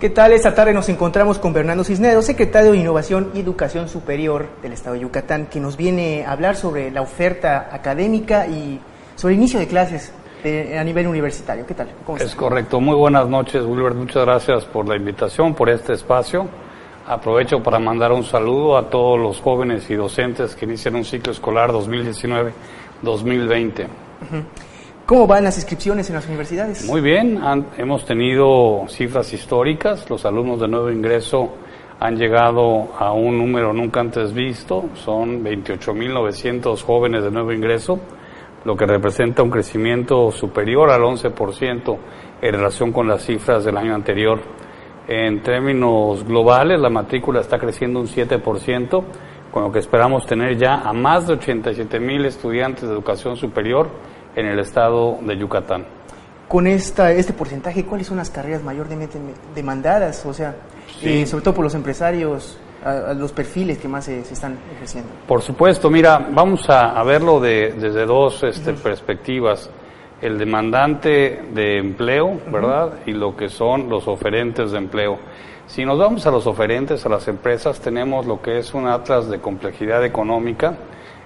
¿Qué tal? Esta tarde nos encontramos con Bernardo Cisneros, secretario de Innovación y Educación Superior del Estado de Yucatán, que nos viene a hablar sobre la oferta académica y sobre el inicio de clases a nivel universitario. ¿Qué tal? es correcto. Muy buenas noches, Wilbert. Muchas gracias por la invitación, por este espacio. Aprovecho para mandar un saludo a todos los jóvenes y docentes que inician un ciclo escolar 2019-2020. ¿Cómo van las inscripciones en las universidades? Muy bien, hemos tenido cifras históricas, los alumnos de nuevo ingreso han llegado a un número nunca antes visto, son 28.900 jóvenes de nuevo ingreso, lo que representa un crecimiento superior al 11% en relación con las cifras del año anterior. En términos globales, la matrícula está creciendo un 7%, con lo que esperamos tener ya a más de 87.000 estudiantes de educación superior en el estado de Yucatán. Con esta, este porcentaje, ¿cuáles son las carreras mayormente demandadas? O sea, eh, sobre todo por los empresarios, a, los perfiles que más se, están ejerciendo. Por supuesto, mira, vamos a, verlo de, desde dos este, perspectivas. El demandante de empleo, ¿verdad? Y lo que son los oferentes de empleo. Si nos vamos a los oferentes, a las empresas, tenemos lo que es un atlas de complejidad económica,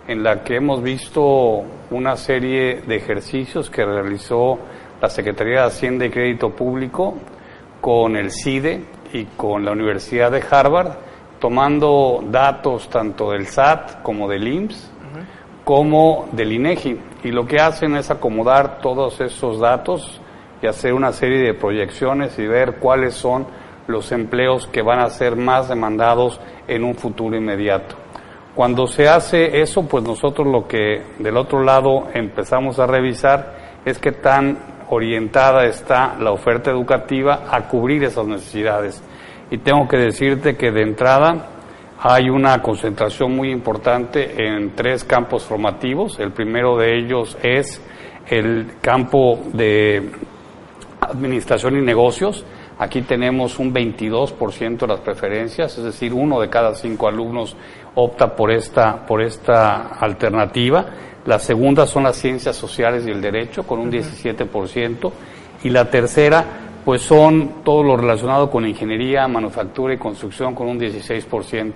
en la que hemos visto una serie de ejercicios que realizó la Secretaría de Hacienda y Crédito Público con el CIDE y con la Universidad de Harvard, tomando datos tanto del SAT como del IMSS, como del INEGI. Y lo que hacen es acomodar todos esos datos y hacer una serie de proyecciones y ver cuáles son los empleos que van a ser más demandados en un futuro inmediato. Cuando se hace eso, pues nosotros lo que del otro lado empezamos a revisar es qué tan orientada está la oferta educativa a cubrir esas necesidades. Y tengo que decirte que de entrada hay una concentración muy importante en tres campos formativos. El primero de ellos es el campo de administración y negocios. Aquí tenemos un 22% de las preferencias, es decir, uno de cada cinco alumnos opta por esta, por esta alternativa. La segunda son las ciencias sociales y el derecho, con un 17%. Y la tercera, pues son todo lo relacionado con ingeniería, manufactura y construcción, con un 16%.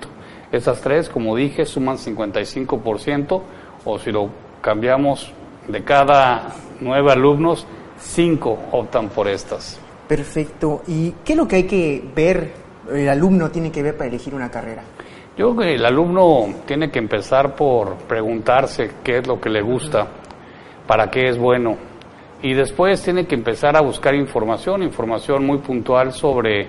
Esas tres, como dije, suman 55%, o si lo cambiamos, de cada nueve alumnos, cinco optan por estas. Perfecto. ¿Y qué es lo que hay que ver, el alumno tiene que ver para elegir una carrera? Yo creo que el alumno tiene que empezar por preguntarse qué es lo que le gusta, para qué es bueno, y después tiene que empezar a buscar información, información muy puntual sobre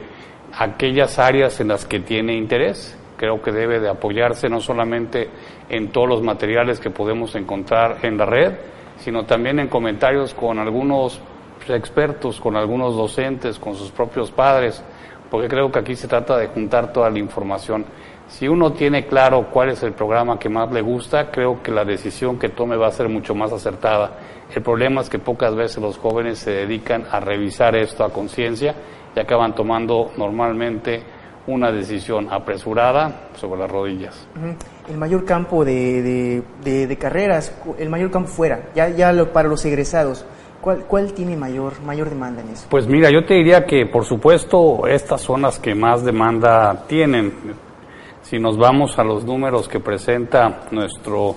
aquellas áreas en las que tiene interés. Creo que debe de apoyarse no solamente en todos los materiales que podemos encontrar en la red, sino también en comentarios con algunos expertos, con algunos docentes, con sus propios padres, porque creo que aquí se trata de juntar toda la información. Si uno tiene claro cuál es el programa que más le gusta, creo que la decisión que tome va a ser mucho más acertada. El problema es que pocas veces los jóvenes se dedican a revisar esto a conciencia y acaban tomando normalmente una decisión apresurada sobre las rodillas. El mayor campo de, de, carreras, el mayor campo fuera, ya, ya para los egresados, ¿Cuál, ¿Cuál, tiene mayor, mayor demanda en eso? Pues mira, yo te diría que por supuesto estas son las que más demanda tienen. Si nos vamos a los números que presenta nuestro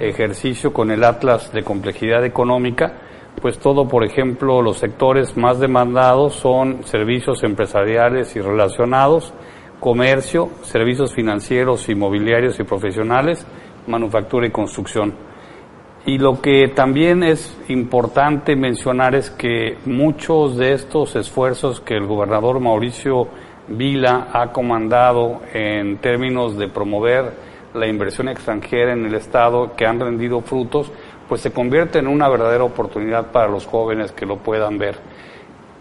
ejercicio con el Atlas de Complejidad Económica, pues todo, por ejemplo, los sectores más demandados son servicios empresariales y relacionados, comercio, servicios financieros, inmobiliarios y profesionales, manufactura y construcción. Y lo que también es importante mencionar es que muchos de estos esfuerzos que el gobernador Mauricio Vila ha comandado en términos de promover la inversión extranjera en el Estado que han rendido frutos, pues se convierte en una verdadera oportunidad para los jóvenes que lo puedan ver.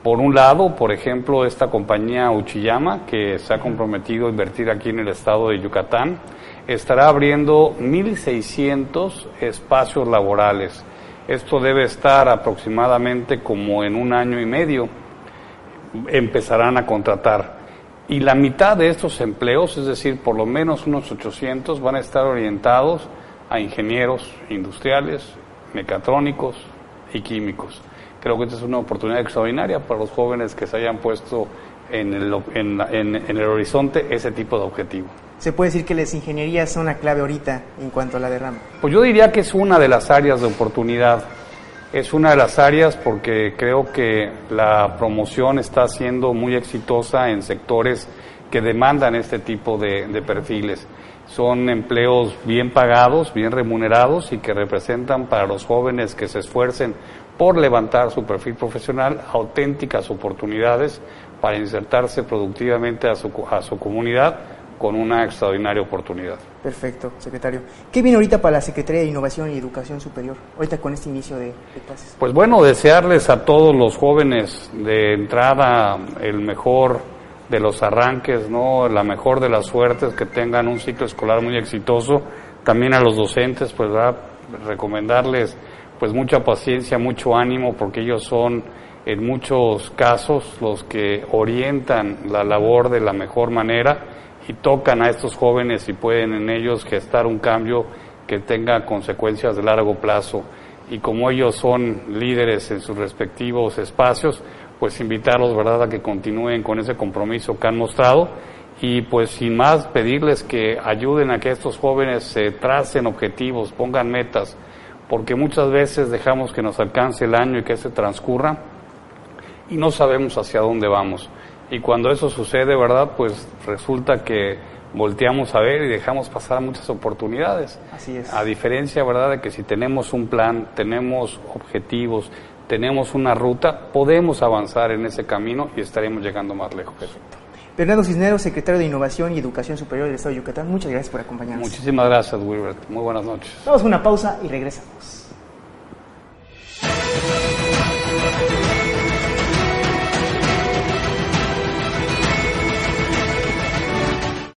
Por un lado, por ejemplo, esta compañía Uchiyama, que se ha comprometido a invertir aquí en el estado de Yucatán, estará abriendo 1.600 espacios laborales. Esto debe estar aproximadamente como en un año y medio. Empezarán a contratar. Y la mitad de estos empleos, es decir, por lo menos unos 800, van a estar orientados a ingenieros industriales, mecatrónicos y químicos. Creo que esta es una oportunidad extraordinaria para los jóvenes que se hayan puesto en el, en, en el horizonte ese tipo de objetivo. ¿Se puede decir que las ingenierías son la clave ahorita en cuanto a la derrama? Pues yo diría que es una de las áreas de oportunidad. Es una de las áreas porque creo que la promoción está siendo muy exitosa en sectores que demandan este tipo de, de perfiles. Son empleos bien pagados, bien remunerados y que representan para los jóvenes que se esfuercen por levantar su perfil profesional auténticas oportunidades para insertarse productivamente a su, a su comunidad con una extraordinaria oportunidad. Perfecto, secretario. ¿Qué viene ahorita para la Secretaría de Innovación y Educación Superior, ahorita con este inicio de, de clases? Pues bueno, desearles a todos los jóvenes de entrada el mejor de los arranques, ¿no? La mejor de las suertes, que tengan un ciclo escolar muy exitoso. También a los docentes, pues, ¿verdad? recomendarles pues mucha paciencia, mucho ánimo, porque ellos son en muchos casos los que orientan la labor de la mejor manera y tocan a estos jóvenes y pueden en ellos gestar un cambio que tenga consecuencias de largo plazo. Y como ellos son líderes en sus respectivos espacios, pues invitarlos, ¿verdad?, a que continúen con ese compromiso que han mostrado y pues sin más pedirles que ayuden a que estos jóvenes se tracen objetivos, pongan metas, porque muchas veces dejamos que nos alcance el año y que se transcurra y no sabemos hacia dónde vamos. Y cuando eso sucede, ¿verdad? Pues resulta que volteamos a ver y dejamos pasar muchas oportunidades. Así es. A diferencia, ¿verdad?, de que si tenemos un plan, tenemos objetivos, tenemos una ruta, podemos avanzar en ese camino y estaremos llegando más lejos. Bernardo Cisneros, secretario de Innovación y Educación Superior del Estado de Yucatán, muchas gracias por acompañarnos. Muchísimas gracias, Wilbert. Muy buenas noches. Vamos a una pausa y regresamos.